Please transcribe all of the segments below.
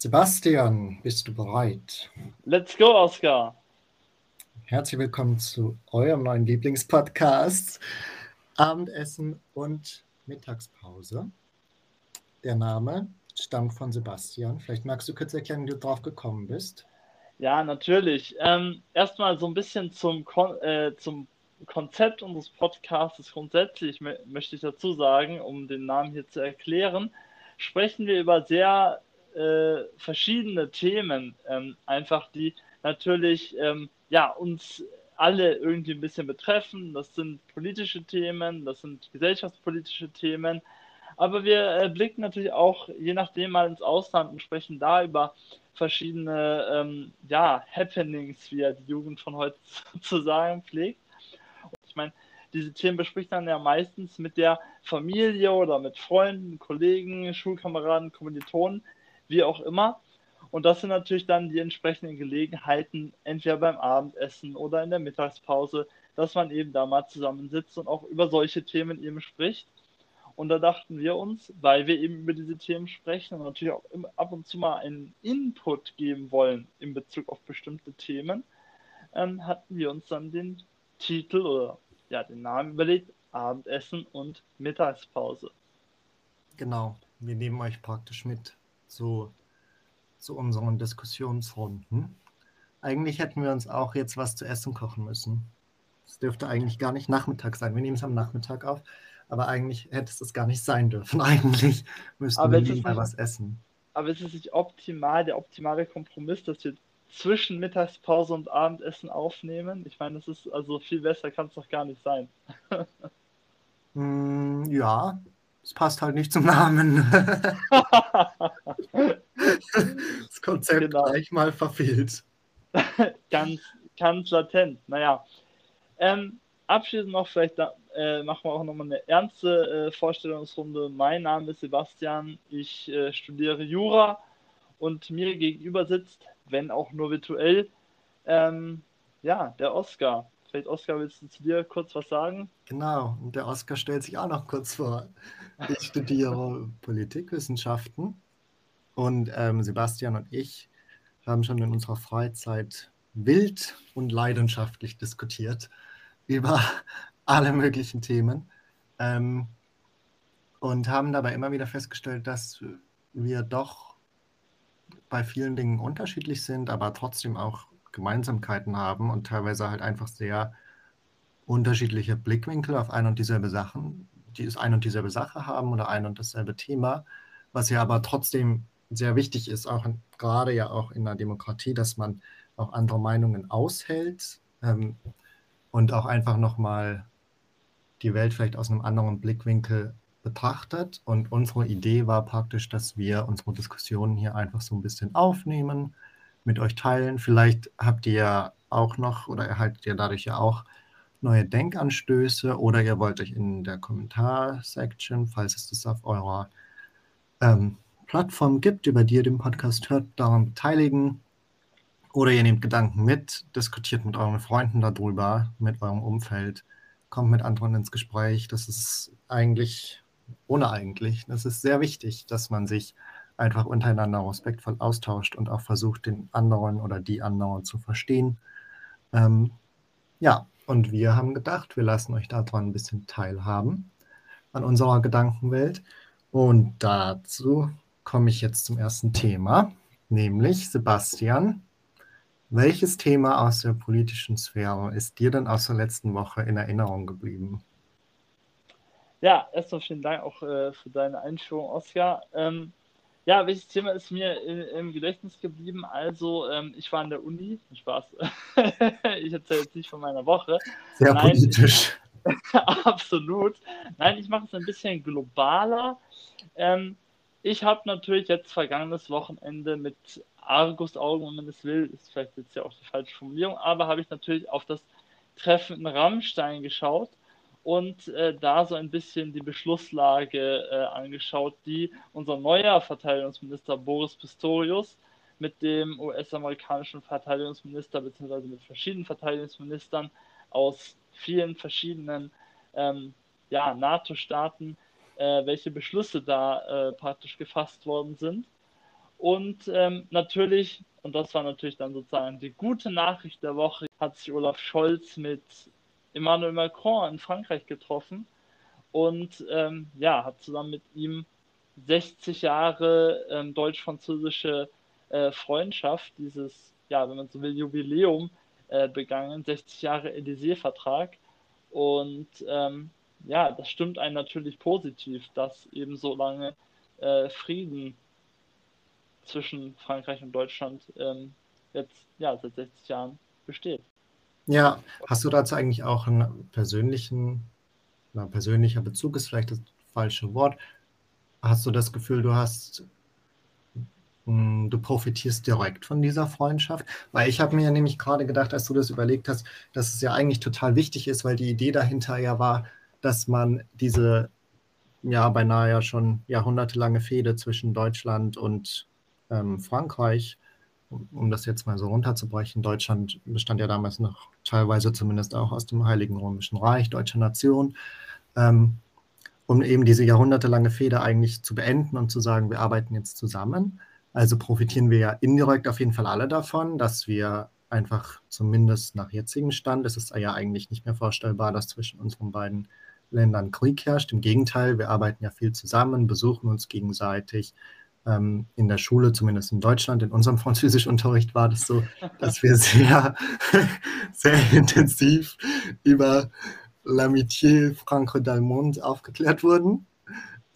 Sebastian, bist du bereit? Let's go, Oscar. Herzlich willkommen zu eurem neuen Lieblingspodcast Abendessen und Mittagspause. Der Name stammt von Sebastian. Vielleicht magst du kurz erklären, wie du drauf gekommen bist. Ja, natürlich. Ähm, erstmal so ein bisschen zum, Kon äh, zum Konzept unseres Podcasts grundsätzlich möchte ich dazu sagen, um den Namen hier zu erklären, sprechen wir über sehr äh, verschiedene Themen, ähm, einfach die natürlich ähm, ja, uns alle irgendwie ein bisschen betreffen. Das sind politische Themen, das sind gesellschaftspolitische Themen, aber wir äh, blicken natürlich auch je nachdem mal ins Ausland und sprechen da über verschiedene ähm, ja, Happenings, wie ja die Jugend von heute zu sagen pflegt. Und ich meine, diese Themen bespricht man ja meistens mit der Familie oder mit Freunden, Kollegen, Schulkameraden, Kommilitonen, wie auch immer. Und das sind natürlich dann die entsprechenden Gelegenheiten, entweder beim Abendessen oder in der Mittagspause, dass man eben da mal zusammensitzt und auch über solche Themen eben spricht. Und da dachten wir uns, weil wir eben über diese Themen sprechen und natürlich auch ab und zu mal einen Input geben wollen in Bezug auf bestimmte Themen, ähm, hatten wir uns dann den Titel oder ja, den Namen überlegt, Abendessen und Mittagspause. Genau, wir nehmen euch praktisch mit zu, zu unseren Diskussionsrunden. Eigentlich hätten wir uns auch jetzt was zu essen kochen müssen. Es dürfte eigentlich gar nicht Nachmittag sein. Wir nehmen es am Nachmittag auf, aber eigentlich hätte es das gar nicht sein dürfen. Eigentlich müssten aber wir lieber was essen. Aber ist es nicht optimal, der optimale Kompromiss, dass wir zwischen Mittagspause und Abendessen aufnehmen? Ich meine, das ist also viel besser kann es doch gar nicht sein. mm, ja, es passt halt nicht zum Namen. das Konzept genau. gleich mal verfehlt. ganz, ganz latent. Naja. Ähm, abschließend noch, vielleicht da, äh, machen wir auch nochmal eine ernste äh, Vorstellungsrunde. Mein Name ist Sebastian, ich äh, studiere Jura und mir gegenüber sitzt, wenn auch nur virtuell, ähm, ja, der Oscar. Vielleicht, Oskar, willst du zu dir kurz was sagen? Genau, und der Oskar stellt sich auch noch kurz vor. Ich studiere Politikwissenschaften und ähm, Sebastian und ich haben schon in unserer Freizeit wild und leidenschaftlich diskutiert über alle möglichen Themen ähm, und haben dabei immer wieder festgestellt, dass wir doch bei vielen Dingen unterschiedlich sind, aber trotzdem auch Gemeinsamkeiten haben und teilweise halt einfach sehr unterschiedliche Blickwinkel auf ein und dieselbe Sachen, die es ein und dieselbe Sache haben oder ein und dasselbe Thema, was ja aber trotzdem sehr wichtig ist, auch in, gerade ja auch in der Demokratie, dass man auch andere Meinungen aushält ähm, und auch einfach nochmal die Welt vielleicht aus einem anderen Blickwinkel betrachtet. Und unsere Idee war praktisch, dass wir unsere Diskussionen hier einfach so ein bisschen aufnehmen, mit euch teilen. Vielleicht habt ihr auch noch oder erhaltet ihr dadurch ja auch neue Denkanstöße oder ihr wollt euch in der Kommentarsektion, falls es das auf eurer ähm, Plattform gibt, über die ihr den Podcast hört, daran beteiligen. Oder ihr nehmt Gedanken mit, diskutiert mit euren Freunden darüber, mit eurem Umfeld, kommt mit anderen ins Gespräch. Das ist eigentlich, ohne eigentlich, das ist sehr wichtig, dass man sich einfach untereinander respektvoll austauscht und auch versucht, den anderen oder die anderen zu verstehen. Ähm, ja, und wir haben gedacht, wir lassen euch daran ein bisschen teilhaben an unserer Gedankenwelt. Und dazu komme ich jetzt zum ersten Thema, nämlich Sebastian. Welches Thema aus der politischen Sphäre ist dir denn aus der letzten Woche in Erinnerung geblieben? Ja, erstmal vielen Dank auch äh, für deine Einführung, Oskar. Ähm, ja, welches Thema ist mir im Gedächtnis geblieben? Also, ähm, ich war an der Uni. Spaß. ich erzähle jetzt nicht von meiner Woche. Sehr Nein, politisch. absolut. Nein, ich mache es ein bisschen globaler. Ähm, ich habe natürlich jetzt vergangenes Wochenende mit Argusaugen, wenn man es will, ist vielleicht jetzt ja auch die falsche Formulierung, aber habe ich natürlich auf das Treffen in Rammstein geschaut und äh, da so ein bisschen die Beschlusslage äh, angeschaut, die unser neuer Verteidigungsminister Boris Pistorius mit dem US-amerikanischen Verteidigungsminister bzw. mit verschiedenen Verteidigungsministern aus vielen verschiedenen ähm, ja, NATO-Staaten, äh, welche Beschlüsse da äh, praktisch gefasst worden sind. Und ähm, natürlich, und das war natürlich dann sozusagen die gute Nachricht der Woche, hat sich Olaf Scholz mit Emmanuel Macron in Frankreich getroffen und ähm, ja, hat zusammen mit ihm 60 Jahre ähm, deutsch-französische äh, Freundschaft, dieses, ja, wenn man so will, Jubiläum äh, begangen, 60 Jahre Élysée-Vertrag. Und ähm, ja, das stimmt einen natürlich positiv, dass eben so lange äh, Frieden zwischen Frankreich und Deutschland ähm, jetzt ja seit 60 Jahren besteht. Ja, hast du dazu eigentlich auch einen persönlichen, na, persönlicher Bezug ist vielleicht das falsche Wort. Hast du das Gefühl, du hast, hm, du profitierst direkt von dieser Freundschaft? Weil ich habe mir ja nämlich gerade gedacht, als du das überlegt hast, dass es ja eigentlich total wichtig ist, weil die Idee dahinter ja war, dass man diese ja beinahe ja schon jahrhundertelange Fehde zwischen Deutschland und ähm, Frankreich, um, das jetzt mal so runterzubrechen, Deutschland bestand ja damals noch teilweise zumindest auch aus dem Heiligen Römischen Reich, deutscher Nation, ähm, um eben diese jahrhundertelange Fehde eigentlich zu beenden und zu sagen, wir arbeiten jetzt zusammen. Also profitieren wir ja indirekt auf jeden Fall alle davon, dass wir einfach zumindest nach jetzigem Stand, es ist ja eigentlich nicht mehr vorstellbar, dass zwischen unseren beiden Ländern Krieg herrscht. Im Gegenteil, wir arbeiten ja viel zusammen, besuchen uns gegenseitig. Ähm, in der Schule, zumindest in Deutschland, in unserem Französischunterricht war das so, dass wir sehr, sehr intensiv über L'Amitié Franco-Dalmont aufgeklärt wurden.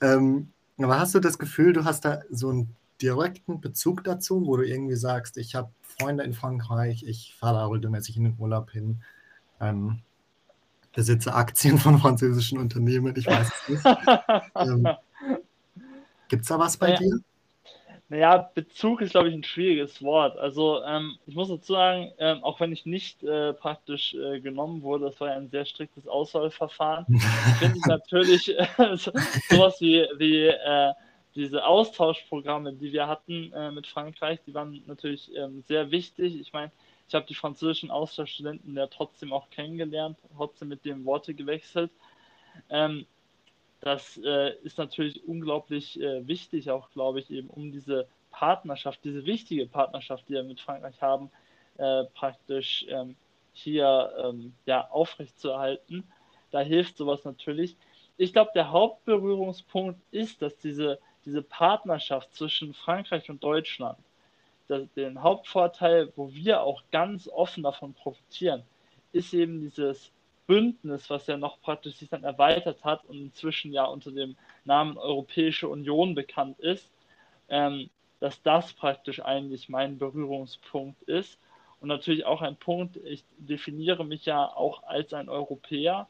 Ähm, aber hast du das Gefühl, du hast da so einen direkten Bezug dazu, wo du irgendwie sagst, ich habe Freunde in Frankreich, ich fahre da regelmäßig in den Urlaub hin. Ähm, besitze Aktien von französischen Unternehmen, ich weiß es nicht. ähm, Gibt es da was bei naja, dir? Naja, Bezug ist, glaube ich, ein schwieriges Wort. Also ähm, ich muss dazu sagen, ähm, auch wenn ich nicht äh, praktisch äh, genommen wurde, das war ja ein sehr striktes Auswahlverfahren, finde ich natürlich äh, so, sowas wie, wie äh, diese Austauschprogramme, die wir hatten äh, mit Frankreich, die waren natürlich ähm, sehr wichtig. Ich meine, ich habe die französischen Austauschstudenten ja trotzdem auch kennengelernt, trotzdem mit dem Worte gewechselt. Das äh, ist natürlich unglaublich äh, wichtig, auch glaube ich, eben um diese Partnerschaft, diese wichtige Partnerschaft, die wir mit Frankreich haben, äh, praktisch ähm, hier ähm, ja, aufrechtzuerhalten. Da hilft sowas natürlich. Ich glaube, der Hauptberührungspunkt ist, dass diese, diese Partnerschaft zwischen Frankreich und Deutschland den Hauptvorteil, wo wir auch ganz offen davon profitieren, ist eben dieses Bündnis, was ja noch praktisch sich dann erweitert hat und inzwischen ja unter dem Namen Europäische Union bekannt ist, ähm, dass das praktisch eigentlich mein Berührungspunkt ist. Und natürlich auch ein Punkt, ich definiere mich ja auch als ein Europäer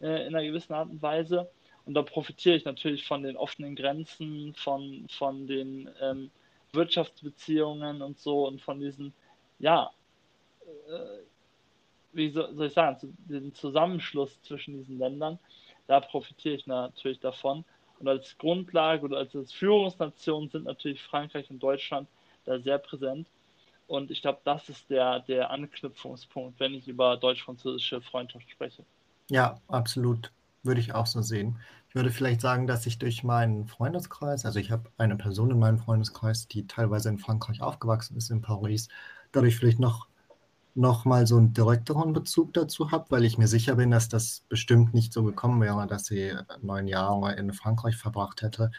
äh, in einer gewissen Art und Weise. Und da profitiere ich natürlich von den offenen Grenzen, von, von den ähm, Wirtschaftsbeziehungen und so und von diesen, ja, äh, wie soll, ich sagen, den Zusammenschluss zwischen diesen Ländern, da profitiere ich natürlich davon. Und als Grundlage oder als, als Führungsnation sind natürlich Frankreich und Deutschland da sehr präsent. Und ich glaube, das ist der, der Anknüpfungspunkt, wenn ich über deutsch-französische Freundschaft spreche. Ja, absolut. Würde ich auch so sehen. Ich würde vielleicht sagen, dass ich durch meinen Freundeskreis, also ich habe eine Person in meinem Freundeskreis, die teilweise in Frankreich aufgewachsen ist, in Paris, dadurch vielleicht noch, noch mal so einen direkteren Bezug dazu habe, weil ich mir sicher bin, dass das bestimmt nicht so gekommen wäre, dass sie neun Jahre in Frankreich verbracht hätte,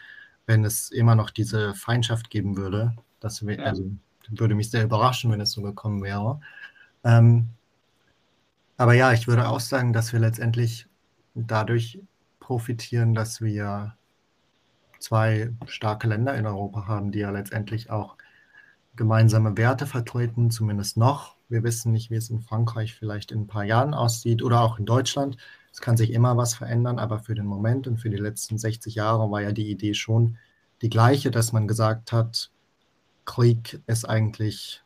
wenn es immer noch diese Feindschaft geben würde. Das wär, ja. also, würde mich sehr überraschen, wenn es so gekommen wäre. Ähm, aber ja, ich würde auch sagen, dass wir letztendlich dadurch profitieren, dass wir zwei starke Länder in Europa haben, die ja letztendlich auch gemeinsame Werte vertreten, zumindest noch. Wir wissen nicht, wie es in Frankreich vielleicht in ein paar Jahren aussieht oder auch in Deutschland. Es kann sich immer was verändern, aber für den Moment und für die letzten 60 Jahre war ja die Idee schon die gleiche, dass man gesagt hat, Krieg ist eigentlich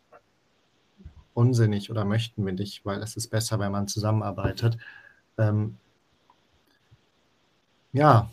unsinnig oder möchten wir nicht, weil es ist besser, wenn man zusammenarbeitet. Ähm, ja.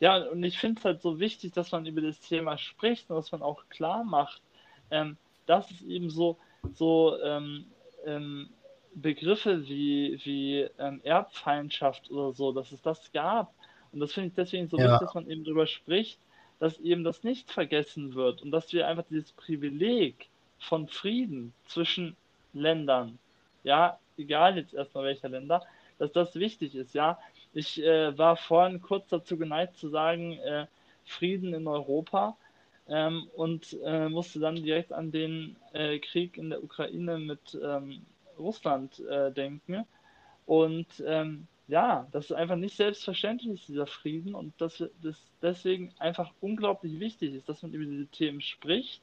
Ja, und ich finde es halt so wichtig, dass man über das Thema spricht und dass man auch klar macht, ähm, dass es eben so, so ähm, ähm, Begriffe wie, wie ähm, Erbfeindschaft oder so, dass es das gab. Und das finde ich deswegen so ja. wichtig, dass man eben darüber spricht, dass eben das nicht vergessen wird und dass wir einfach dieses Privileg von Frieden zwischen Ländern, ja, egal jetzt erstmal welcher Länder, dass das wichtig ist, ja. Ich äh, war vorhin kurz dazu geneigt zu sagen, äh, Frieden in Europa ähm, und äh, musste dann direkt an den äh, Krieg in der Ukraine mit ähm, Russland äh, denken. Und ähm, ja, das ist einfach nicht selbstverständlich, dieser Frieden und dass das deswegen einfach unglaublich wichtig ist, dass man über diese Themen spricht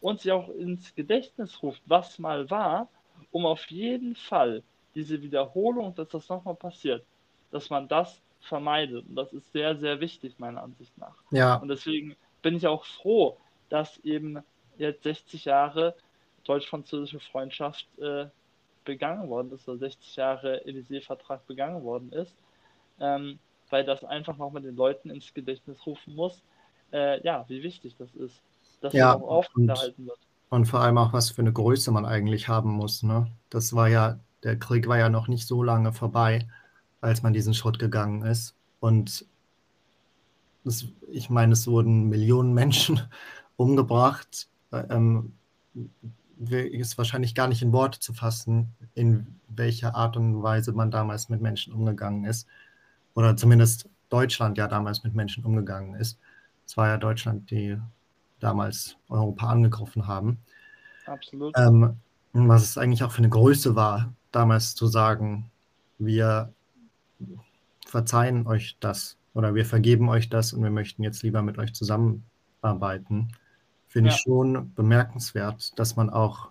und sich auch ins Gedächtnis ruft, was mal war, um auf jeden Fall diese Wiederholung, dass das nochmal passiert, dass man das vermeidet. Und das ist sehr, sehr wichtig, meiner Ansicht nach. Ja. Und deswegen bin ich auch froh, dass eben jetzt 60 Jahre deutsch-französische Freundschaft äh, begangen worden ist, oder 60 Jahre Élysée-Vertrag begangen worden ist, ähm, weil das einfach nochmal den Leuten ins Gedächtnis rufen muss, äh, ja, wie wichtig das ist, dass ja, das auch aufgehalten wird. Und vor allem auch, was für eine Größe man eigentlich haben muss. Ne? Das war ja, der Krieg war ja noch nicht so lange vorbei, als man diesen Schritt gegangen ist. Und das, ich meine, es wurden Millionen Menschen umgebracht. Ähm, ist wahrscheinlich gar nicht in Worte zu fassen, in welcher Art und Weise man damals mit Menschen umgegangen ist. Oder zumindest Deutschland ja damals mit Menschen umgegangen ist. Es war ja Deutschland, die damals Europa angegriffen haben. Absolut. Ähm, was es eigentlich auch für eine Größe war, damals zu sagen, wir verzeihen euch das oder wir vergeben euch das und wir möchten jetzt lieber mit euch zusammenarbeiten finde ja. ich schon bemerkenswert, dass man auch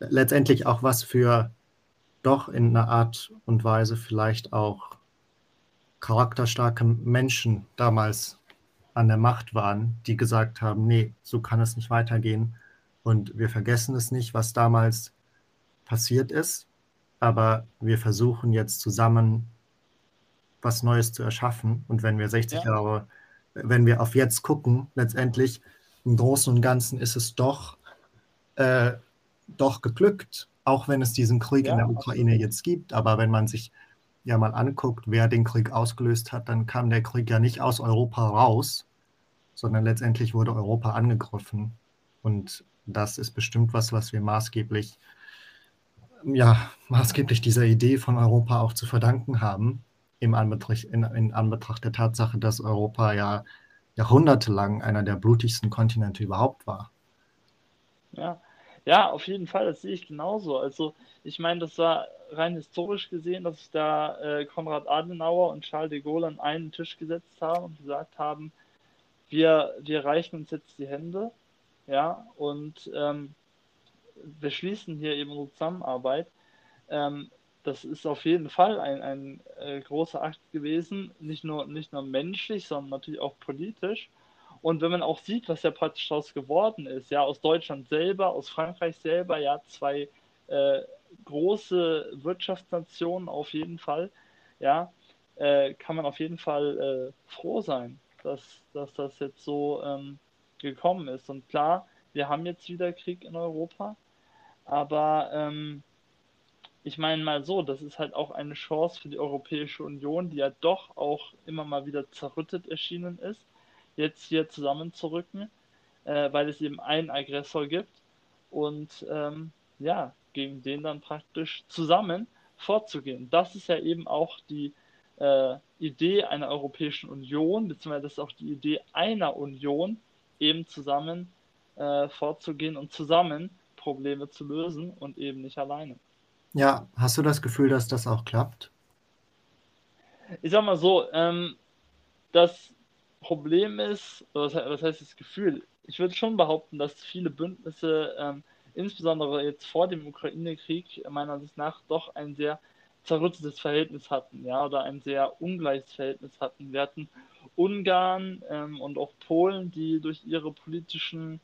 letztendlich auch was für doch in einer Art und Weise vielleicht auch charakterstarke Menschen damals an der Macht waren, die gesagt haben, nee, so kann es nicht weitergehen und wir vergessen es nicht, was damals passiert ist, aber wir versuchen jetzt zusammen was Neues zu erschaffen und wenn wir 60 ja. Jahre, wenn wir auf jetzt gucken, letztendlich im Großen und Ganzen ist es doch, äh, doch geglückt, auch wenn es diesen Krieg ja, in der Ukraine absolut. jetzt gibt. Aber wenn man sich ja mal anguckt, wer den Krieg ausgelöst hat, dann kam der Krieg ja nicht aus Europa raus, sondern letztendlich wurde Europa angegriffen. Und das ist bestimmt was, was wir maßgeblich, ja, maßgeblich dieser Idee von Europa auch zu verdanken haben, im Anbetracht, in, in Anbetracht der Tatsache, dass Europa ja jahrhundertelang einer der blutigsten Kontinente überhaupt war. Ja. ja, auf jeden Fall, das sehe ich genauso. Also ich meine, das war rein historisch gesehen, dass da äh, Konrad Adenauer und Charles de Gaulle an einen Tisch gesetzt haben und gesagt haben, wir, wir reichen uns jetzt die Hände, ja, und ähm, wir schließen hier eben unsere Zusammenarbeit. Ähm, das ist auf jeden Fall ein, ein äh, großer Akt gewesen, nicht nur, nicht nur menschlich, sondern natürlich auch politisch. Und wenn man auch sieht, was ja praktisch daraus geworden ist, ja, aus Deutschland selber, aus Frankreich selber, ja, zwei äh, große Wirtschaftsnationen auf jeden Fall, ja, äh, kann man auf jeden Fall äh, froh sein, dass, dass das jetzt so ähm, gekommen ist. Und klar, wir haben jetzt wieder Krieg in Europa, aber ähm, ich meine mal so, das ist halt auch eine Chance für die Europäische Union, die ja doch auch immer mal wieder zerrüttet erschienen ist, jetzt hier zusammenzurücken, äh, weil es eben einen Aggressor gibt und ähm, ja, gegen den dann praktisch zusammen vorzugehen. Das ist ja eben auch die äh, Idee einer Europäischen Union, beziehungsweise das ist auch die Idee einer Union, eben zusammen äh, vorzugehen und zusammen Probleme zu lösen und eben nicht alleine. Ja, hast du das Gefühl, dass das auch klappt? Ich sag mal so, ähm, das Problem ist, was, was, heißt das Gefühl? Ich würde schon behaupten, dass viele Bündnisse, ähm, insbesondere jetzt vor dem Ukraine-Krieg, meiner Ansicht nach doch ein sehr zerrüttetes Verhältnis hatten, ja, oder ein sehr ungleiches Verhältnis hatten. Wir hatten Ungarn ähm, und auch Polen, die durch ihre politischen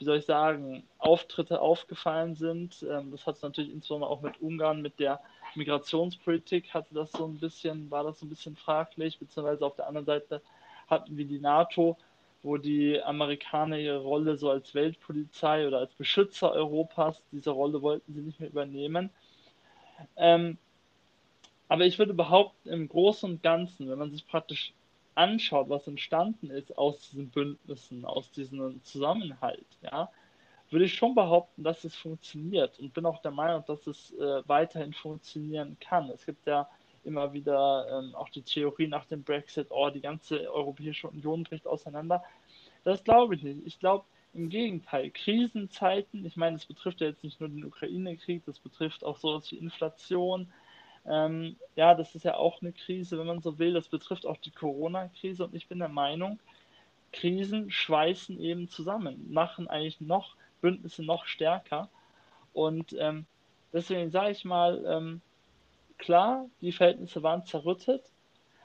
wie soll ich sagen, Auftritte aufgefallen sind. Ähm, das hat natürlich insbesondere auch mit Ungarn, mit der Migrationspolitik hatte das so ein bisschen, war das so ein bisschen fraglich, beziehungsweise auf der anderen Seite hatten wir die NATO, wo die Amerikaner ihre Rolle so als Weltpolizei oder als Beschützer Europas, diese Rolle wollten sie nicht mehr übernehmen. Ähm, aber ich würde behaupten, im Großen und Ganzen, wenn man sich praktisch anschaut, was entstanden ist aus diesen Bündnissen, aus diesem Zusammenhalt, ja, würde ich schon behaupten, dass es funktioniert und bin auch der Meinung, dass es äh, weiterhin funktionieren kann. Es gibt ja immer wieder ähm, auch die Theorie nach dem Brexit, oh, die ganze Europäische Union bricht auseinander. Das glaube ich nicht. Ich glaube im Gegenteil, Krisenzeiten, ich meine, das betrifft ja jetzt nicht nur den Ukraine-Krieg, das betrifft auch sowas wie Inflation. Ähm, ja, das ist ja auch eine Krise, wenn man so will. Das betrifft auch die Corona-Krise und ich bin der Meinung, Krisen schweißen eben zusammen, machen eigentlich noch Bündnisse noch stärker. Und ähm, deswegen sage ich mal, ähm, klar, die Verhältnisse waren zerrüttet,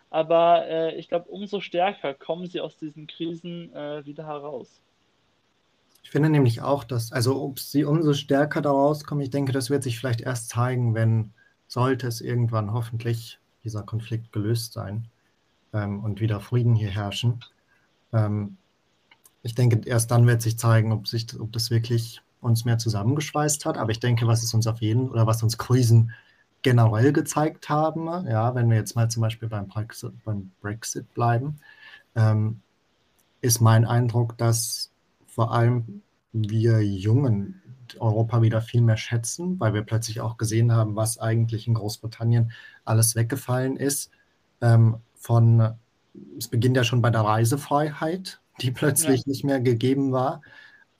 aber äh, ich glaube, umso stärker kommen sie aus diesen Krisen äh, wieder heraus. Ich finde nämlich auch, dass, also ob sie umso stärker da rauskommen, ich denke, das wird sich vielleicht erst zeigen, wenn, sollte es irgendwann hoffentlich dieser Konflikt gelöst sein ähm, und wieder Frieden hier herrschen. Ähm, ich denke, erst dann wird sich zeigen, ob, sich, ob das wirklich uns mehr zusammengeschweißt hat. Aber ich denke, was es uns auf jeden oder was uns Krisen generell gezeigt haben, ja, wenn wir jetzt mal zum Beispiel beim Brexit, beim Brexit bleiben, ähm, ist mein Eindruck, dass vor allem wir Jungen Europa wieder viel mehr schätzen, weil wir plötzlich auch gesehen haben, was eigentlich in Großbritannien alles weggefallen ist. Ähm, von, es beginnt ja schon bei der Reisefreiheit, die plötzlich ja. nicht mehr gegeben war.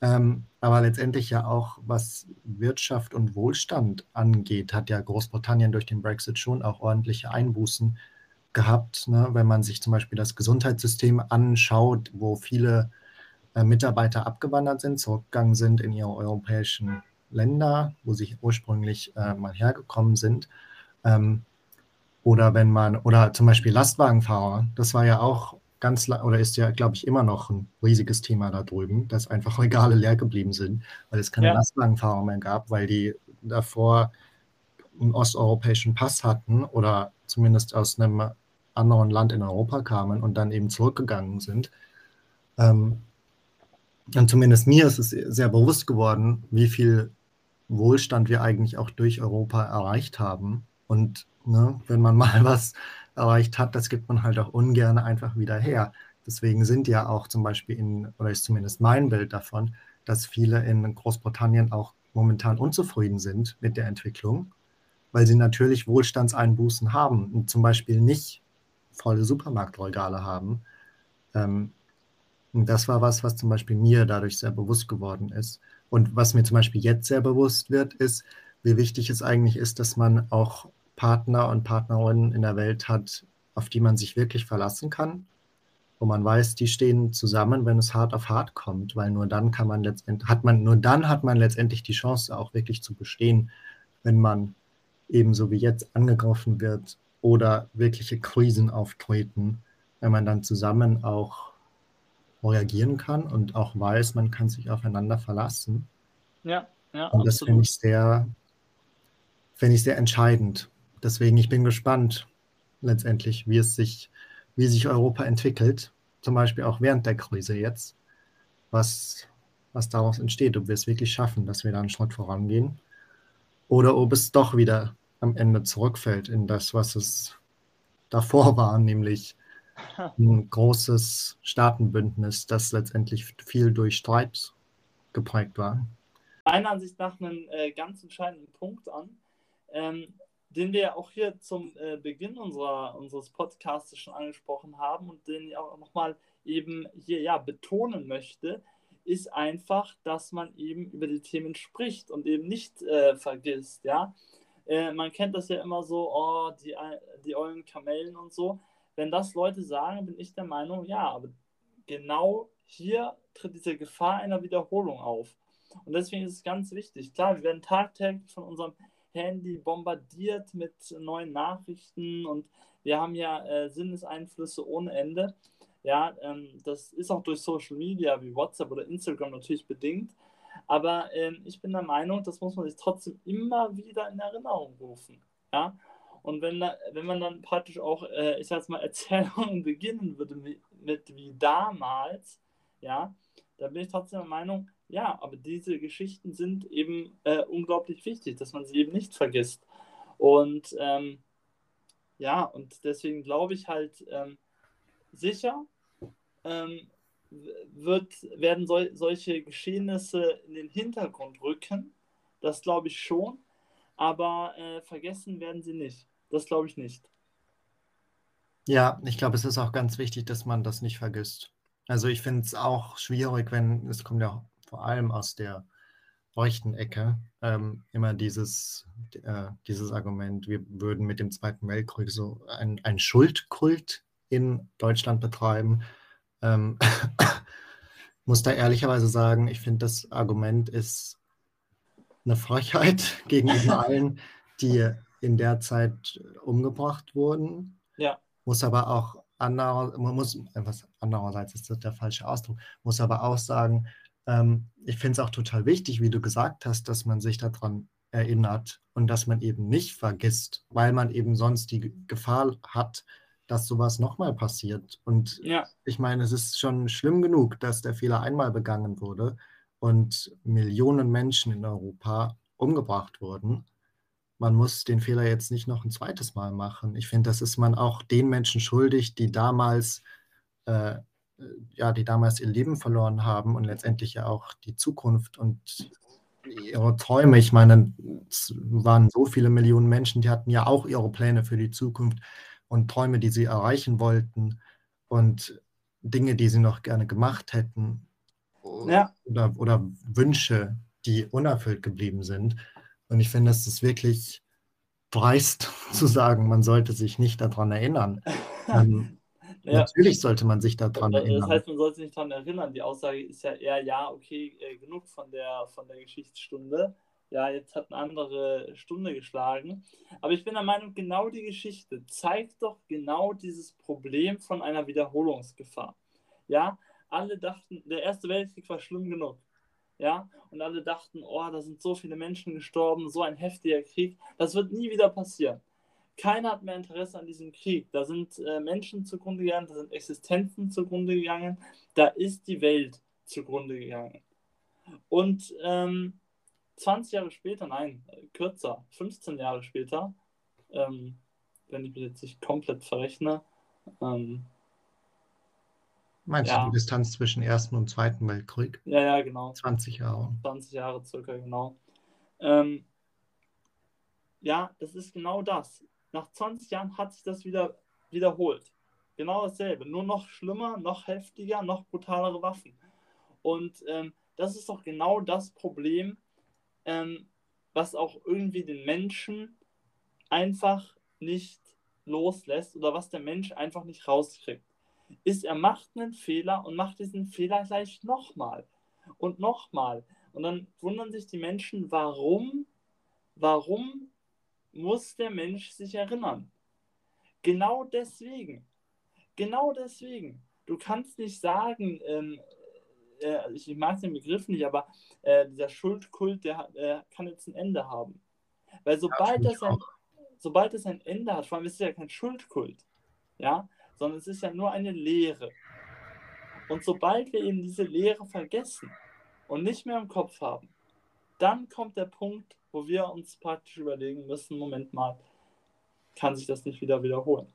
Ähm, aber letztendlich ja auch, was Wirtschaft und Wohlstand angeht, hat ja Großbritannien durch den Brexit schon auch ordentliche Einbußen gehabt. Ne? Wenn man sich zum Beispiel das Gesundheitssystem anschaut, wo viele Mitarbeiter abgewandert sind, zurückgegangen sind in ihre europäischen Länder, wo sie ursprünglich äh, mal hergekommen sind. Ähm, oder wenn man, oder zum Beispiel Lastwagenfahrer, das war ja auch ganz oder ist ja, glaube ich, immer noch ein riesiges Thema da drüben, dass einfach Regale leer geblieben sind, weil es keine ja. Lastwagenfahrer mehr gab, weil die davor einen osteuropäischen Pass hatten oder zumindest aus einem anderen Land in Europa kamen und dann eben zurückgegangen sind. Ähm, und zumindest mir ist es sehr bewusst geworden, wie viel Wohlstand wir eigentlich auch durch Europa erreicht haben. Und ne, wenn man mal was erreicht hat, das gibt man halt auch ungern einfach wieder her. Deswegen sind ja auch zum Beispiel in, oder ist zumindest mein Bild davon, dass viele in Großbritannien auch momentan unzufrieden sind mit der Entwicklung, weil sie natürlich Wohlstandseinbußen haben und zum Beispiel nicht volle Supermarktregale haben. Ähm, und das war was, was zum Beispiel mir dadurch sehr bewusst geworden ist. Und was mir zum Beispiel jetzt sehr bewusst wird, ist, wie wichtig es eigentlich ist, dass man auch Partner und Partnerinnen in der Welt hat, auf die man sich wirklich verlassen kann, wo man weiß, die stehen zusammen, wenn es hart auf hart kommt, weil nur dann kann man letztendlich, hat man, nur dann hat man letztendlich die Chance, auch wirklich zu bestehen, wenn man ebenso wie jetzt angegriffen wird oder wirkliche Krisen auftreten, wenn man dann zusammen auch reagieren kann und auch weiß, man kann sich aufeinander verlassen. Ja, ja. Und das finde ich sehr, finde ich sehr entscheidend deswegen, ich bin gespannt letztendlich, wie es sich, wie sich Europa entwickelt, zum Beispiel auch während der Krise jetzt, was, was daraus entsteht, ob wir es wirklich schaffen, dass wir da einen Schritt vorangehen oder ob es doch wieder am Ende zurückfällt in das, was es davor war, nämlich ein großes Staatenbündnis, das letztendlich viel durch Streit geprägt war. Meiner Ansicht nach einen äh, ganz entscheidenden Punkt an. Ähm, den wir auch hier zum äh, Beginn unserer, unseres Podcasts schon angesprochen haben und den ich auch nochmal eben hier ja betonen möchte, ist einfach, dass man eben über die Themen spricht und eben nicht äh, vergisst, ja. Äh, man kennt das ja immer so, oh, die, die ollen Kamellen und so. Wenn das Leute sagen, bin ich der Meinung, ja, aber genau hier tritt diese Gefahr einer Wiederholung auf. Und deswegen ist es ganz wichtig. Klar, wir werden tagtäglich von unserem Handy bombardiert mit neuen Nachrichten und wir haben ja äh, Sinneseinflüsse ohne Ende. Ja, ähm, das ist auch durch Social Media wie WhatsApp oder Instagram natürlich bedingt. Aber ähm, ich bin der Meinung, das muss man sich trotzdem immer wieder in Erinnerung rufen. Ja? Und wenn, wenn man dann praktisch auch, äh, ich sag mal, Erzählungen beginnen würde mit, mit wie damals, ja, da bin ich trotzdem der Meinung, ja, aber diese Geschichten sind eben äh, unglaublich wichtig, dass man sie eben nicht vergisst. Und ähm, ja, und deswegen glaube ich halt, ähm, sicher ähm, wird, werden sol solche Geschehnisse in den Hintergrund rücken. Das glaube ich schon. Aber äh, vergessen werden sie nicht. Das glaube ich nicht. Ja, ich glaube, es ist auch ganz wichtig, dass man das nicht vergisst. Also ich finde es auch schwierig, wenn, es kommt ja vor allem aus der rechten Ecke, ähm, immer dieses, äh, dieses Argument, wir würden mit dem Zweiten Weltkrieg so einen Schuldkult in Deutschland betreiben. Ähm, muss da ehrlicherweise sagen, ich finde, das Argument ist eine Frechheit gegenüber allen, die in der Zeit umgebracht wurden. Ja muss aber auch anderer, muss, was andererseits ist das der falsche Ausdruck, muss aber auch sagen, ähm, ich finde es auch total wichtig, wie du gesagt hast, dass man sich daran erinnert und dass man eben nicht vergisst, weil man eben sonst die Gefahr hat, dass sowas nochmal passiert. Und ja. ich meine, es ist schon schlimm genug, dass der Fehler einmal begangen wurde und Millionen Menschen in Europa umgebracht wurden man muss den Fehler jetzt nicht noch ein zweites Mal machen. Ich finde, das ist man auch den Menschen schuldig, die damals, äh, ja, die damals ihr Leben verloren haben und letztendlich ja auch die Zukunft und ihre Träume. Ich meine, es waren so viele Millionen Menschen, die hatten ja auch ihre Pläne für die Zukunft und Träume, die sie erreichen wollten und Dinge, die sie noch gerne gemacht hätten ja. oder, oder Wünsche, die unerfüllt geblieben sind. Und ich finde, es ist wirklich dreist zu sagen, man sollte sich nicht daran erinnern. ähm, ja. Natürlich sollte man sich daran erinnern. Das heißt, man sollte sich daran erinnern. Die Aussage ist ja eher, ja, okay, äh, genug von der, von der Geschichtsstunde. Ja, jetzt hat eine andere Stunde geschlagen. Aber ich bin der Meinung, genau die Geschichte zeigt doch genau dieses Problem von einer Wiederholungsgefahr. Ja, alle dachten, der Erste Weltkrieg war schlimm genug ja, und alle dachten, oh, da sind so viele Menschen gestorben, so ein heftiger Krieg, das wird nie wieder passieren. Keiner hat mehr Interesse an diesem Krieg. Da sind äh, Menschen zugrunde gegangen, da sind Existenzen zugrunde gegangen, da ist die Welt zugrunde gegangen. Und ähm, 20 Jahre später, nein, kürzer, 15 Jahre später, ähm, wenn ich mich jetzt nicht komplett verrechne, ähm, Meinst ja. du die Distanz zwischen Ersten und Zweiten Weltkrieg? Ja, ja, genau. 20 Jahre. 20 Jahre circa, genau. Ähm, ja, das ist genau das. Nach 20 Jahren hat sich das wieder wiederholt. Genau dasselbe. Nur noch schlimmer, noch heftiger, noch brutalere Waffen. Und ähm, das ist doch genau das Problem, ähm, was auch irgendwie den Menschen einfach nicht loslässt oder was der Mensch einfach nicht rauskriegt ist, er macht einen Fehler und macht diesen Fehler gleich nochmal und nochmal. Und dann wundern sich die Menschen, warum, warum muss der Mensch sich erinnern? Genau deswegen. Genau deswegen. Du kannst nicht sagen, ähm, äh, ich mag den Begriff nicht, aber äh, dieser Schuldkult, der äh, kann jetzt ein Ende haben. Weil sobald, ja, das ein, sobald es ein Ende hat, vor allem ist es ja kein Schuldkult, ja, sondern es ist ja nur eine Lehre. Und sobald wir eben diese Lehre vergessen und nicht mehr im Kopf haben, dann kommt der Punkt, wo wir uns praktisch überlegen müssen, Moment mal, kann sich das nicht wieder wiederholen?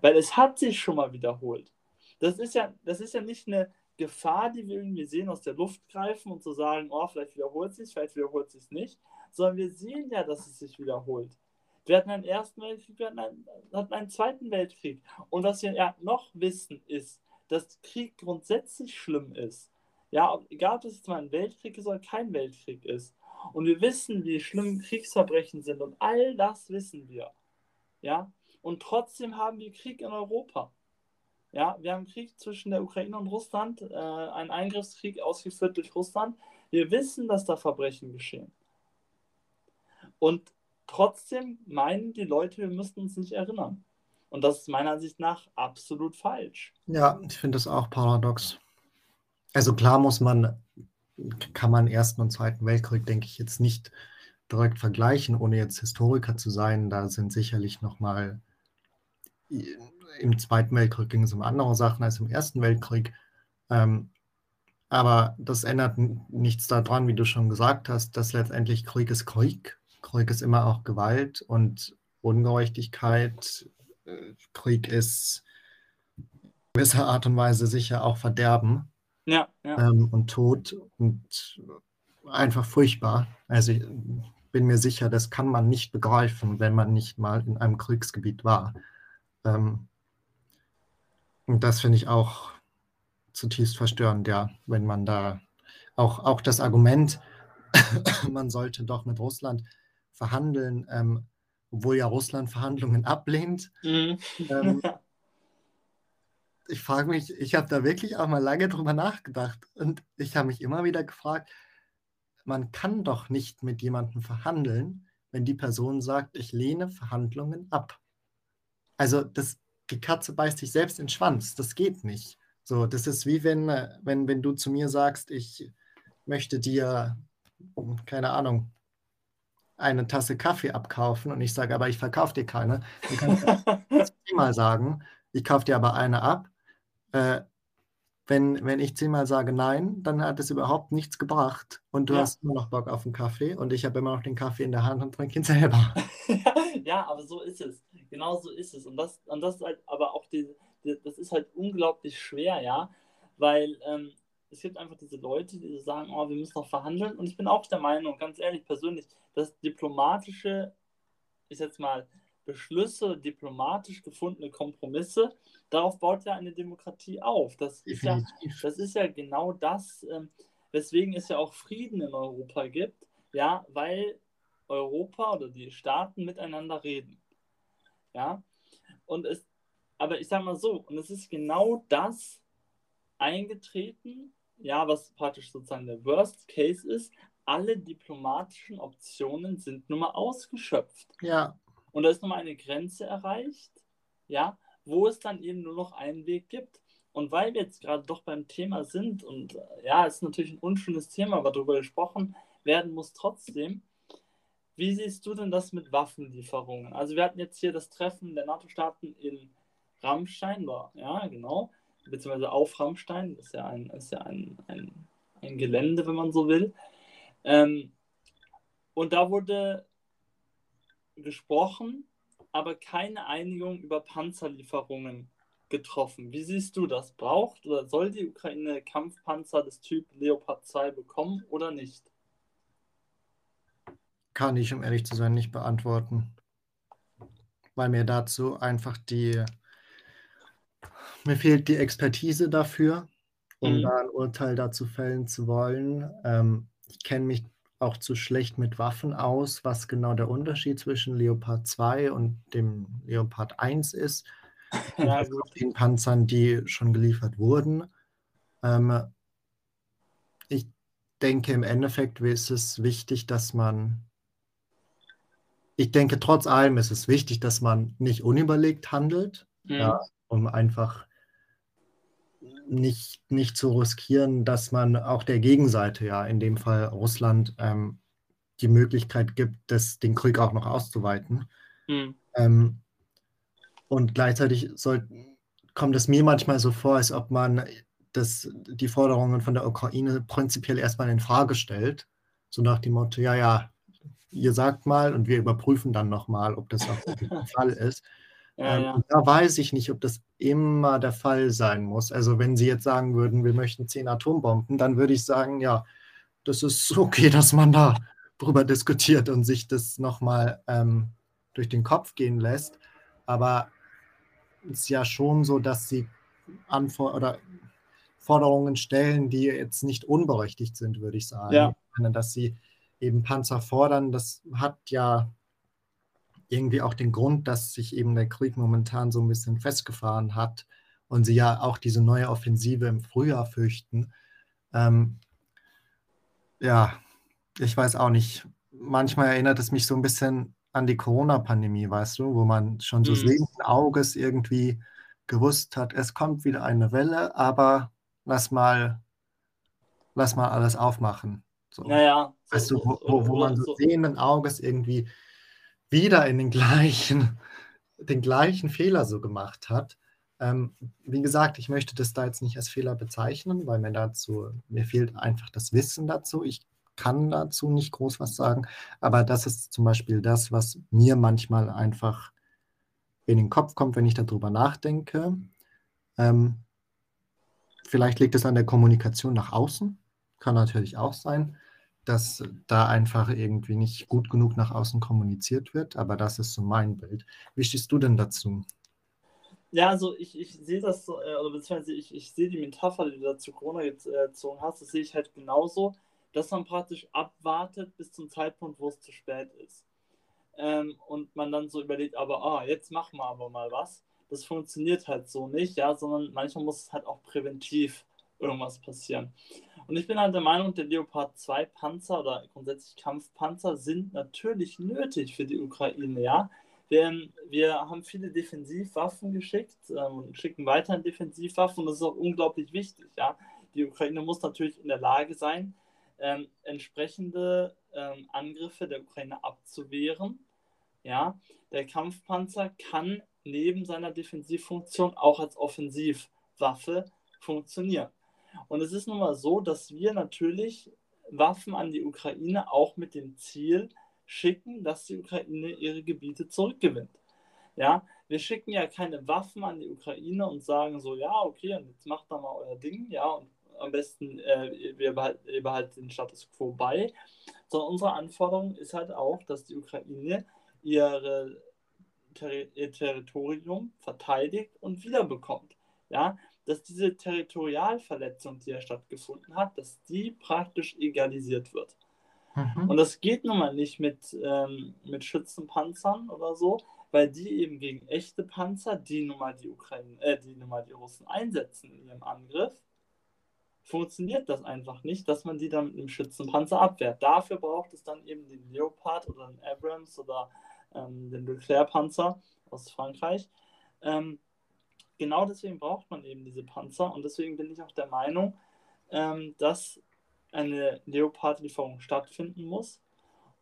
Weil es hat sich schon mal wiederholt. Das ist ja, das ist ja nicht eine Gefahr, die wir irgendwie sehen, aus der Luft greifen und zu so sagen, oh, vielleicht wiederholt es sich, vielleicht wiederholt es sich nicht, sondern wir sehen ja, dass es sich wiederholt. Wir hatten einen Ersten Weltkrieg, wir hatten einen, hatten einen Zweiten Weltkrieg. Und was wir ja noch wissen, ist, dass Krieg grundsätzlich schlimm ist. Ja, egal ob es jetzt mal ein Weltkrieg ist oder kein Weltkrieg ist. Und wir wissen, wie schlimm Kriegsverbrechen sind. Und all das wissen wir. Ja, und trotzdem haben wir Krieg in Europa. Ja, wir haben Krieg zwischen der Ukraine und Russland, äh, einen Eingriffskrieg ausgeführt durch Russland. Wir wissen, dass da Verbrechen geschehen. Und Trotzdem meinen die Leute, wir müssten uns nicht erinnern. Und das ist meiner Ansicht nach absolut falsch. Ja, ich finde das auch paradox. Also klar muss man, kann man Ersten und Zweiten Weltkrieg, denke ich, jetzt nicht direkt vergleichen, ohne jetzt Historiker zu sein. Da sind sicherlich nochmal, im Zweiten Weltkrieg ging es um andere Sachen als im Ersten Weltkrieg. Ähm, aber das ändert nichts daran, wie du schon gesagt hast, dass letztendlich Krieg ist Krieg Krieg ist immer auch Gewalt und Ungerechtigkeit. Äh, Krieg ist gewisser Art und Weise sicher auch Verderben Ja, ja. ähm, und Tod und einfach furchtbar. Also ich bin mir sicher, das kann man nicht begreifen, wenn man nicht mal in einem Kriegsgebiet war. Ähm, und das finde ich auch zutiefst verstörend, ja, wenn man da auch, auch das Argument, man sollte doch mit Russland verhandeln, ähm, obwohl ja Russland Verhandlungen ablehnt. Mhm. Ähm, ich frage mich, ich habe da wirklich auch mal lange drüber nachgedacht und ich habe mich immer wieder gefragt, man kann doch nicht mit jemandem verhandeln, wenn die Person sagt, ich lehne Verhandlungen ab. Also das, die Katze beißt sich selbst in den Schwanz, das geht nicht. So, das ist wie wenn, äh, wenn, wenn du zu mir sagst, ich möchte dir, keine Ahnung, eine Tasse Kaffee abkaufen und ich sage, aber ich verkaufe dir keine. Du kannst zehnmal sagen, ich kaufe dir aber eine ab. Äh, wenn, wenn ich zehnmal sage nein, dann hat es überhaupt nichts gebracht und du Ja. hast immer noch Bock auf einen Kaffee und ich habe immer noch den Kaffee in der Hand und trinke ihn selber. ja, aber so ist es. Genau so ist es. Und das, und das ist halt aber auch die, die, das ist halt unglaublich schwer, ja, weil ähm, es gibt einfach diese Leute, die sagen, oh, wir müssen noch verhandeln. Und ich bin auch der Meinung, ganz ehrlich, persönlich, dass diplomatische, ich jetzt mal, Beschlüsse, diplomatisch gefundene Kompromisse, darauf baut ja eine Demokratie auf. Das ist ja, das ist ja genau das, ähm, weswegen es ja auch Frieden in Europa gibt, ja, weil Europa oder die Staaten miteinander reden. Ja, und es, aber ich sag mal so, und es ist genau das eingetreten, ja, was praktisch sozusagen der Worst Case ist. Alle diplomatischen Optionen sind nun mal ausgeschöpft. Ja, Und da ist nochmal eine Grenze erreicht, ja, wo es dann eben nur noch einen Weg gibt. Und weil wir jetzt gerade doch beim Thema sind, und ja, es ist natürlich ein unschönes Thema, aber darüber gesprochen werden muss trotzdem. Wie siehst du denn das mit Waffenlieferungen? Also wir hatten jetzt hier das Treffen der NATO-Staaten in Rammstein, war, ja, genau, beziehungsweise auf Rammstein, das ist ja ein, ist ja ein, ein, ein Gelände, wenn man so will. Ähm, und da wurde gesprochen, aber keine Einigung über Panzerlieferungen getroffen. Wie siehst du das? Braucht oder soll die Ukraine Kampfpanzer des Typ Leopard 2 bekommen oder nicht? kann ich, um ehrlich zu sein, nicht beantworten. Weil mir dazu einfach die, mir fehlt die Expertise dafür, um Mhm. da ein Urteil dazu fällen zu wollen. Ähm, ich kenne mich auch zu schlecht mit Waffen aus, was genau der Unterschied zwischen Leopard 2 und dem Leopard 1 ist. Ja, Also den Panzern, die schon geliefert wurden. Ähm, ich denke, im Endeffekt ist es wichtig, dass man, ich denke, trotz allem ist es wichtig, dass man nicht unüberlegt handelt, Mhm. ja, um einfach nicht, nicht zu riskieren, dass man auch der Gegenseite, ja, in dem Fall Russland, ähm, die Möglichkeit gibt, das, den Krieg auch noch auszuweiten. Mhm. Ähm, und gleichzeitig soll, kommt es mir manchmal so vor, als ob man das, die Forderungen von der Ukraine prinzipiell erstmal in Frage stellt. So nach dem Motto, ja, ja, ihr sagt mal und wir überprüfen dann nochmal, ob das auch wirklich der Fall ist. Ja, Ähm, ja. Da weiß ich nicht, ob das immer der Fall sein muss. Also wenn Sie jetzt sagen würden, wir möchten zehn Atombomben, dann würde ich sagen, ja, das ist okay, dass man da drüber diskutiert und sich das nochmal ähm, durch den Kopf gehen lässt. Aber es ist ja schon so, dass Sie Anfor oder Forderungen stellen, die jetzt nicht unberechtigt sind, würde ich sagen. Ja. Dass Sie eben Panzer fordern, das hat ja irgendwie auch den Grund, dass sich eben der Krieg momentan so ein bisschen festgefahren hat und sie ja auch diese neue Offensive im Frühjahr fürchten. Ähm, ja, ich weiß auch nicht. Manchmal erinnert es mich so ein bisschen an die Corona-Pandemie, weißt du, wo man schon so Mhm. sehenden Auges irgendwie gewusst hat, es kommt wieder eine Welle, aber lass mal, lass mal alles aufmachen. So. Naja, so, Weißt du, so, wo, wo, wo oder man so so, sehenden Auges irgendwie wieder in den gleichen, den gleichen Fehler so gemacht hat. Ähm, wie gesagt, ich möchte das da jetzt nicht als Fehler bezeichnen, weil mir dazu, mir fehlt einfach das Wissen dazu. Ich kann dazu nicht groß was sagen, aber das ist zum Beispiel das, was mir manchmal einfach in den Kopf kommt, wenn ich darüber nachdenke. Ähm, vielleicht liegt es an der Kommunikation nach außen, kann natürlich auch sein, dass da einfach irgendwie nicht gut genug nach außen kommuniziert wird, aber das ist so mein Bild. Wie stehst du denn dazu? Ja, also ich, ich sehe das so, äh, oder beziehungsweise ich, ich sehe die Metapher, die du da zu Corona gezogen hast, das sehe ich halt genauso, dass man praktisch abwartet bis zum Zeitpunkt, wo es zu spät ist. Ähm, und man dann so überlegt, aber ah, jetzt machen wir aber mal was. Das funktioniert halt so nicht, ja, sondern manchmal muss es halt auch präventiv irgendwas passieren. Und ich bin halt der Meinung, der Leopard 2 Panzer oder grundsätzlich Kampfpanzer sind natürlich nötig für die Ukraine, ja. Wir, wir haben viele Defensivwaffen geschickt ähm, und schicken weiterhin Defensivwaffen das ist auch unglaublich wichtig, ja. Die Ukraine muss natürlich in der Lage sein, ähm, entsprechende ähm, Angriffe der Ukraine abzuwehren. Ja, der Kampfpanzer kann neben seiner Defensivfunktion auch als Offensivwaffe funktionieren. Und es ist nun mal so, dass wir natürlich Waffen an die Ukraine auch mit dem Ziel schicken, dass die Ukraine ihre Gebiete zurückgewinnt. Ja, wir schicken ja keine Waffen an die Ukraine und sagen so, ja, okay, und jetzt macht da mal euer Ding, ja, und am besten äh, wir behalten, ihr behaltet den Status quo bei, sondern unsere Anforderung ist halt auch, dass die Ukraine ihre, ihr Territorium verteidigt und wiederbekommt. Ja, dass diese Territorialverletzung, die ja stattgefunden hat, dass die praktisch egalisiert wird. Mhm. Und das geht nun mal nicht mit, ähm, mit Schützenpanzern oder so, weil die eben gegen echte Panzer, die nun mal die Ukraine, äh, die nun mal die Russen einsetzen in ihrem Angriff, funktioniert das einfach nicht, dass man die dann mit einem Schützenpanzer abwehrt. Dafür braucht es dann eben den Leopard oder den Abrams oder ähm, den Leclerc-Panzer aus Frankreich. Ähm, genau deswegen braucht man eben diese Panzer und deswegen bin ich auch der Meinung, ähm, dass eine Leopard-Lieferung stattfinden muss.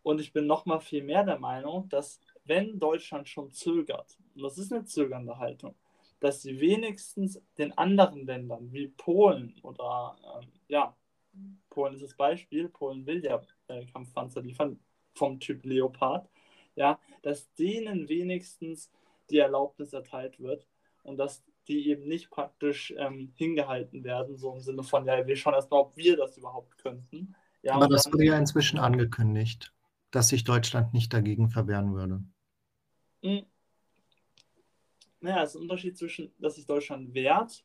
Und ich bin noch mal viel mehr der Meinung, dass wenn Deutschland schon zögert, und das ist eine zögernde Haltung, dass sie wenigstens den anderen Ländern wie Polen oder ähm, ja, Polen ist das Beispiel, Polen will ja äh, Kampfpanzer liefern vom Typ Leopard, ja, dass denen wenigstens die Erlaubnis erteilt wird, und dass die eben nicht praktisch ähm, hingehalten werden, so im Sinne von, ja, wir schauen erstmal, ob wir das überhaupt könnten. Ja, Aber das wurde ja inzwischen angekündigt, dass sich Deutschland nicht dagegen verwehren würde. Hm. Naja, es ist ein Unterschied zwischen, dass sich Deutschland wehrt.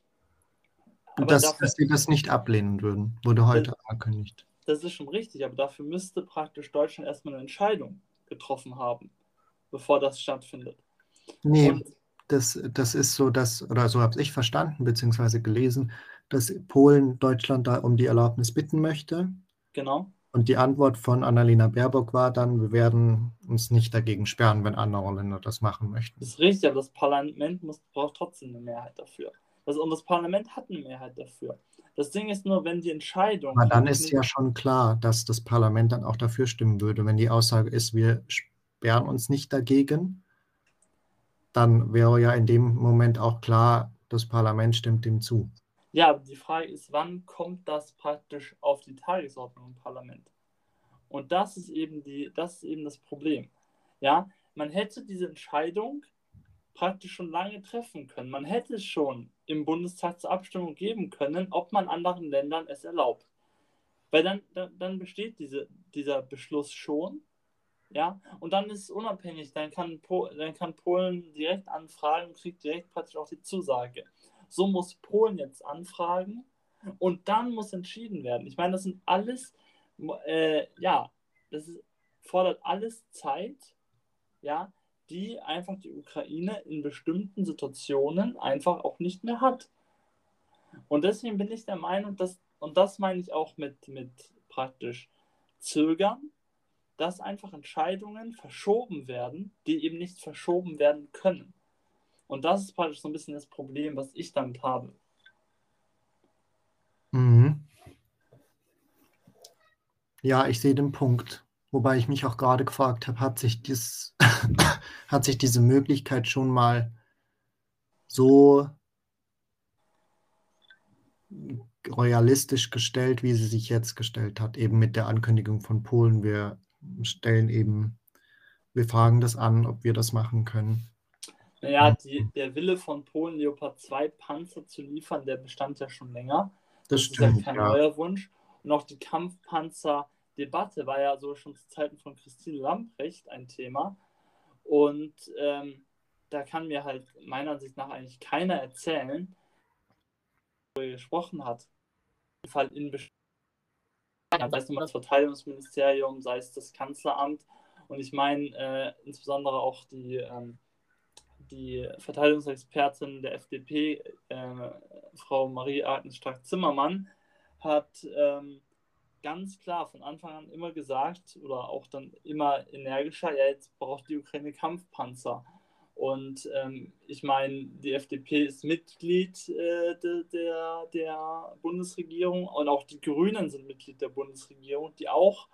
Dass, dafür, dass sie das nicht ablehnen würden, wurde heute das, angekündigt. Das ist schon richtig, aber dafür müsste praktisch Deutschland erstmal eine Entscheidung getroffen haben, bevor das stattfindet. Nee, Und das, das ist so, dass, oder so habe ich verstanden, beziehungsweise gelesen, dass Polen Deutschland da um die Erlaubnis bitten möchte. Genau. Und die Antwort von Annalena Baerbock war dann, wir werden uns nicht dagegen sperren, wenn andere Länder das machen möchten. Das ist richtig, aber das Parlament muss, braucht trotzdem eine Mehrheit dafür. Das, und das Parlament hat eine Mehrheit dafür. Das Ding ist nur, wenn die Entscheidung. Aber dann ist ja schon klar, dass das Parlament dann auch dafür stimmen würde. Wenn die Aussage ist, wir sperren uns nicht dagegen, dann wäre ja in dem Moment auch klar, das Parlament stimmt dem zu. Ja, die Frage ist, wann kommt das praktisch auf die Tagesordnung im Parlament? Und das ist eben die, das ist eben das Problem. Ja, man hätte diese Entscheidung praktisch schon lange treffen können. Man hätte es schon im Bundestag zur Abstimmung geben können, ob man anderen Ländern es erlaubt. Weil dann, dann, dann besteht diese, dieser Beschluss schon ja, und dann ist es unabhängig. Dann kann, dann kann Polen direkt anfragen und kriegt direkt praktisch auch die Zusage. So muss Polen jetzt anfragen und dann muss entschieden werden. Ich meine, das sind alles, äh, ja, das ist, fordert alles Zeit, ja, die einfach die Ukraine in bestimmten Situationen einfach auch nicht mehr hat. Und deswegen bin ich der Meinung, dass, und das meine ich auch mit, mit praktisch Zögern, dass einfach Entscheidungen verschoben werden, die eben nicht verschoben werden können. Und das ist praktisch so ein bisschen das Problem, was ich damit habe. Mhm. Ja, ich sehe den Punkt. Wobei ich mich auch gerade gefragt habe, hat sich, dies, hat sich diese Möglichkeit schon mal so royalistisch gestellt, wie sie sich jetzt gestellt hat, eben mit der Ankündigung von Polen, wir stellen eben, wir fragen das an, ob wir das machen können. Naja, die, der Wille von Polen, Leopard 2 Panzer zu liefern, der bestand ja schon länger. Das, das stimmt. ist ja kein ja. neuer Wunsch. Und auch die Kampfpanzer-Debatte war ja so schon zu Zeiten von Christine Lamprecht ein Thema. Und ähm, da kann mir halt meiner Ansicht nach eigentlich keiner erzählen, wo er gesprochen hat. Im Fall in sei es nun das Verteidigungsministerium, sei es das Kanzleramt. Und ich meine äh, insbesondere auch die, ähm, die Verteidigungsexpertin der FDP, äh, Frau Marie-Agnes Strack-Zimmermann, hat ähm, ganz klar von Anfang an immer gesagt oder auch dann immer energischer, ja, jetzt braucht die Ukraine Kampfpanzer. Und ähm, ich meine, die FDP ist Mitglied äh, de, der, der Bundesregierung und auch die Grünen sind Mitglied der Bundesregierung, die auch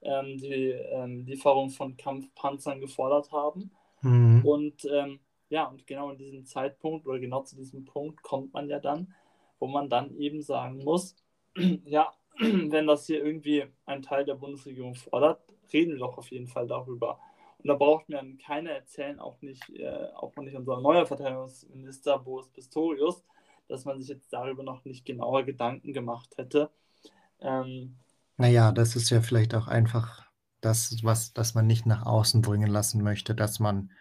ähm, die ähm, Lieferung von Kampfpanzern gefordert haben. Mhm. Und ähm, ja, und genau in diesem Zeitpunkt oder genau zu diesem Punkt kommt man ja dann, wo man dann eben sagen muss, ja, wenn das hier irgendwie ein Teil der Bundesregierung fordert, reden wir doch auf jeden Fall darüber. Und da braucht mir keiner erzählen, auch nicht, äh, auch nicht unser neuer Verteidigungsminister Boris Pistorius, dass man sich jetzt darüber noch nicht genauer Gedanken gemacht hätte. Ähm, naja, das ist ja vielleicht auch einfach das, was dass man nicht nach außen bringen lassen möchte, dass man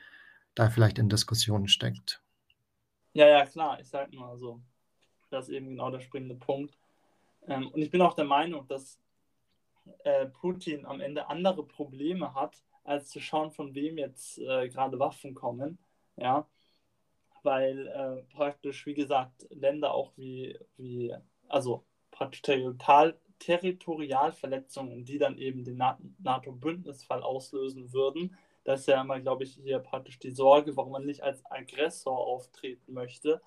da vielleicht in Diskussionen steckt. Ja, ja, klar, ich sage nur, also, das ist eben genau der springende Punkt. Ähm, und ich bin auch der Meinung, dass äh, Putin am Ende andere Probleme hat, als zu schauen, von wem jetzt äh, gerade Waffen kommen. Ja, weil äh, praktisch, wie gesagt, Länder auch wie, wie also praktisch territorial, Territorialverletzungen, die dann eben den NATO-Bündnisfall auslösen würden. Das ist ja immer, glaube ich, hier praktisch die Sorge, warum man nicht als Aggressor auftreten möchte.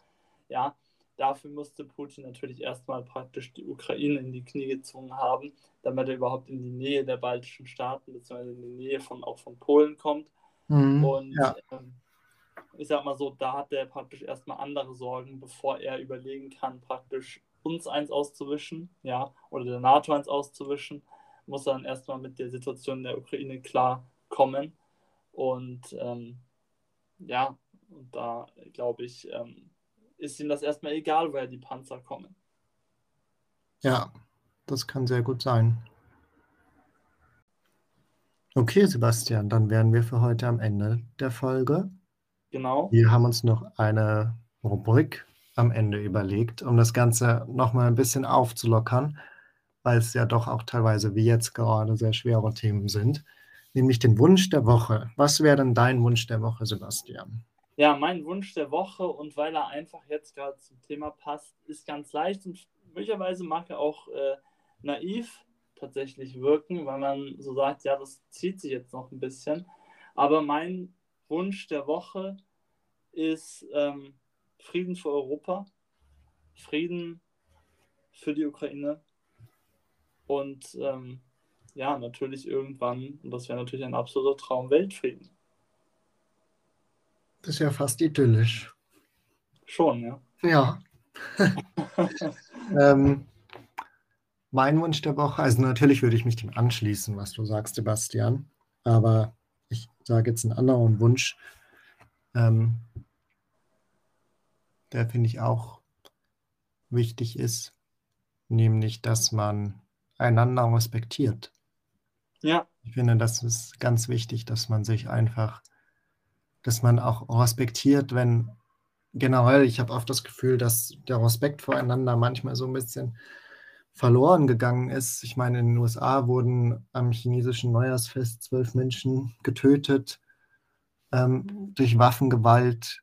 Ja, Dafür musste Putin natürlich erstmal praktisch die Ukraine in die Knie gezwungen haben, damit er überhaupt in die Nähe der baltischen Staaten bzw. in die Nähe von, auch von Polen kommt. Mhm, und ja. ähm, ich sag mal so, da hat er praktisch erstmal andere Sorgen, bevor er überlegen kann, praktisch uns eins auszuwischen, ja, oder der NATO eins auszuwischen, muss er dann erstmal mit der Situation in der Ukraine klar kommen. Und ähm, ja, und da glaube ich, ähm, ist ihm das erstmal egal, woher die Panzer kommen. Ja, das kann sehr gut sein. Okay, Sebastian, dann wären wir für heute am Ende der Folge. Genau. Wir haben uns noch eine Rubrik am Ende überlegt, um das Ganze nochmal ein bisschen aufzulockern, weil es ja doch auch teilweise wie jetzt gerade sehr schwere Themen sind, nämlich den Wunsch der Woche. Was wäre denn dein Wunsch der Woche, Sebastian? Ja, mein Wunsch der Woche und weil er einfach jetzt gerade zum Thema passt, ist ganz leicht und möglicherweise mag er auch äh, naiv tatsächlich wirken, weil man so sagt, ja, das zieht sich jetzt noch ein bisschen. Aber mein Wunsch der Woche ist ähm, Frieden für Europa, Frieden für die Ukraine und ähm, ja, natürlich irgendwann, und das wäre natürlich ein absoluter Traum, Weltfrieden. Das ist ja fast idyllisch. Schon, ja. Ja. ähm, mein Wunsch der Woche, also natürlich würde ich mich dem anschließen, was du sagst, Sebastian, aber ich sage jetzt einen anderen Wunsch, ähm, der finde ich auch wichtig ist, nämlich, dass man einander respektiert. Ja. Ich finde, das ist ganz wichtig, dass man sich einfach dass man auch respektiert, wenn generell, ich habe oft das Gefühl, dass der Respekt voreinander manchmal so ein bisschen verloren gegangen ist. Ich meine, in den USA wurden am chinesischen Neujahrsfest zwölf Menschen getötet ähm, durch Waffengewalt.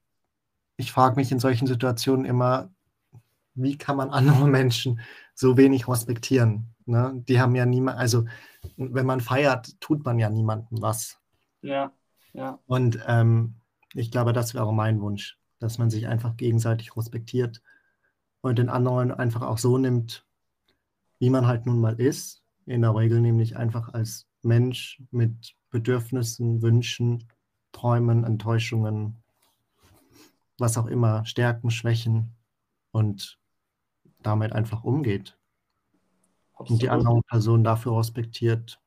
Ich frage mich in solchen Situationen immer, wie kann man andere Menschen so wenig respektieren? Ne? Die haben ja niemand, also wenn man feiert, tut man ja niemandem was. Ja. Ja. Und ähm, ich glaube, das wäre mein Wunsch, dass man sich einfach gegenseitig respektiert und den anderen einfach auch so nimmt, wie man halt nun mal ist. In der Regel nämlich einfach als Mensch mit Bedürfnissen, Wünschen, Träumen, Enttäuschungen, was auch immer, Stärken, Schwächen und damit einfach umgeht. Absolut. Und die andere Person dafür respektiert,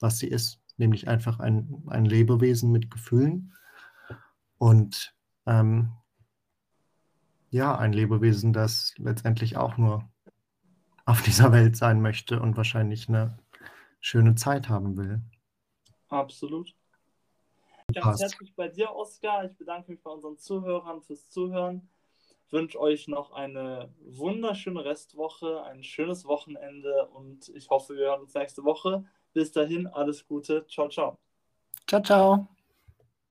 was sie ist nämlich einfach ein, ein Lebewesen mit Gefühlen. Und ähm, ja, ein Lebewesen, das letztendlich auch nur auf dieser Welt sein möchte und wahrscheinlich eine schöne Zeit haben will. Absolut. Ganz herzlich bei dir, Oskar. Ich bedanke mich bei unseren Zuhörern fürs Zuhören. Ich wünsche euch noch eine wunderschöne Restwoche, ein schönes Wochenende und ich hoffe, wir hören uns nächste Woche. Bis dahin, alles Gute. Ciao, ciao. Ciao, ciao.